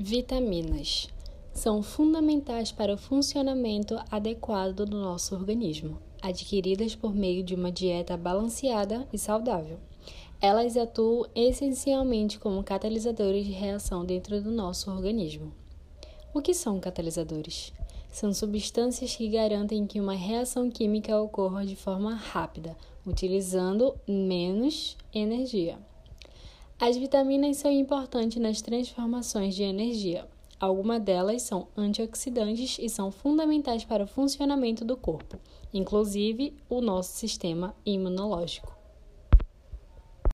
Vitaminas são fundamentais para o funcionamento adequado do nosso organismo, adquiridas por meio de uma dieta balanceada e saudável. Elas atuam essencialmente como catalisadores de reação dentro do nosso organismo. O que são catalisadores? São substâncias que garantem que uma reação química ocorra de forma rápida, utilizando menos energia. As vitaminas são importantes nas transformações de energia. Algumas delas são antioxidantes e são fundamentais para o funcionamento do corpo, inclusive o nosso sistema imunológico.